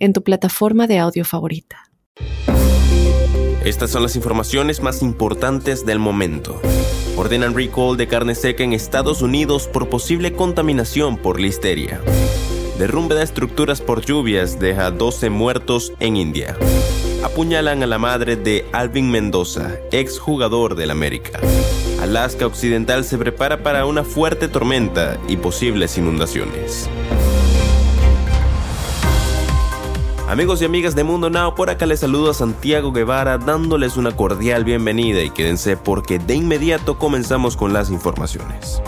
en tu plataforma de audio favorita. Estas son las informaciones más importantes del momento. Ordenan recall de carne seca en Estados Unidos por posible contaminación por listeria. Derrumbe de estructuras por lluvias deja 12 muertos en India. Apuñalan a la madre de Alvin Mendoza, ex jugador del América. Alaska Occidental se prepara para una fuerte tormenta y posibles inundaciones. Amigos y amigas de Mundo Now, por acá les saludo a Santiago Guevara dándoles una cordial bienvenida y quédense porque de inmediato comenzamos con las informaciones.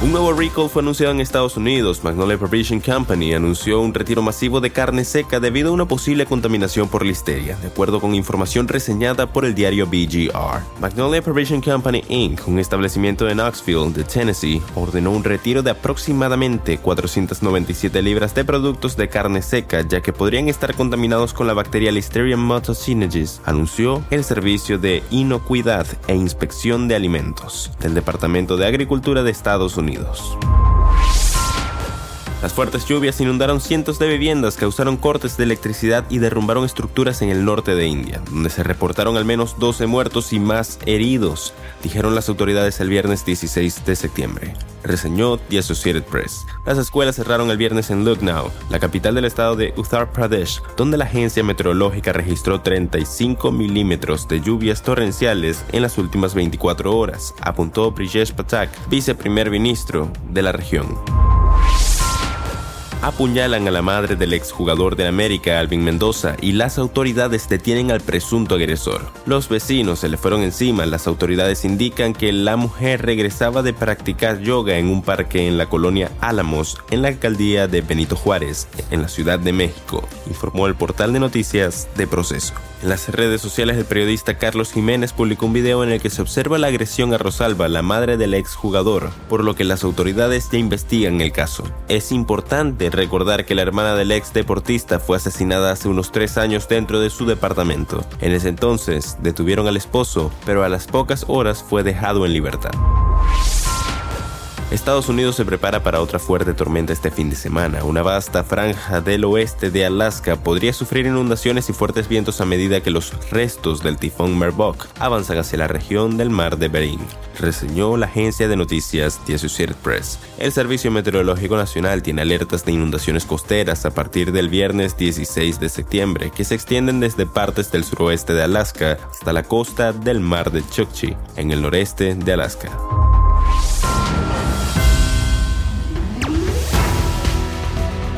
Un nuevo recall fue anunciado en Estados Unidos. Magnolia Provision Company anunció un retiro masivo de carne seca debido a una posible contaminación por listeria, de acuerdo con información reseñada por el diario BGR. Magnolia Provision Company Inc., un establecimiento de Knoxville, Tennessee, ordenó un retiro de aproximadamente 497 libras de productos de carne seca, ya que podrían estar contaminados con la bacteria Listeria monocytogenes, anunció el Servicio de Inocuidad e Inspección de Alimentos del Departamento de Agricultura de Estados Unidos. Unidos. Las fuertes lluvias inundaron cientos de viviendas, causaron cortes de electricidad y derrumbaron estructuras en el norte de India, donde se reportaron al menos 12 muertos y más heridos, dijeron las autoridades el viernes 16 de septiembre. Reseñó The Associated Press. Las escuelas cerraron el viernes en Lucknow, la capital del estado de Uttar Pradesh, donde la agencia meteorológica registró 35 milímetros de lluvias torrenciales en las últimas 24 horas, apuntó Brijesh Patak, viceprimer ministro de la región apuñalan a la madre del exjugador de América, Alvin Mendoza, y las autoridades detienen al presunto agresor. Los vecinos se le fueron encima. Las autoridades indican que la mujer regresaba de practicar yoga en un parque en la colonia Álamos, en la alcaldía de Benito Juárez, en la Ciudad de México, informó el portal de noticias de Proceso. En las redes sociales, el periodista Carlos Jiménez publicó un video en el que se observa la agresión a Rosalba, la madre del exjugador, por lo que las autoridades ya investigan el caso. Es recordar que la hermana del ex deportista fue asesinada hace unos tres años dentro de su departamento. En ese entonces, detuvieron al esposo, pero a las pocas horas fue dejado en libertad. Estados Unidos se prepara para otra fuerte tormenta este fin de semana. Una vasta franja del oeste de Alaska podría sufrir inundaciones y fuertes vientos a medida que los restos del tifón Merbok avanzan hacia la región del mar de Bering, reseñó la agencia de noticias The Associated Press. El Servicio Meteorológico Nacional tiene alertas de inundaciones costeras a partir del viernes 16 de septiembre, que se extienden desde partes del suroeste de Alaska hasta la costa del mar de Chukchi, en el noreste de Alaska.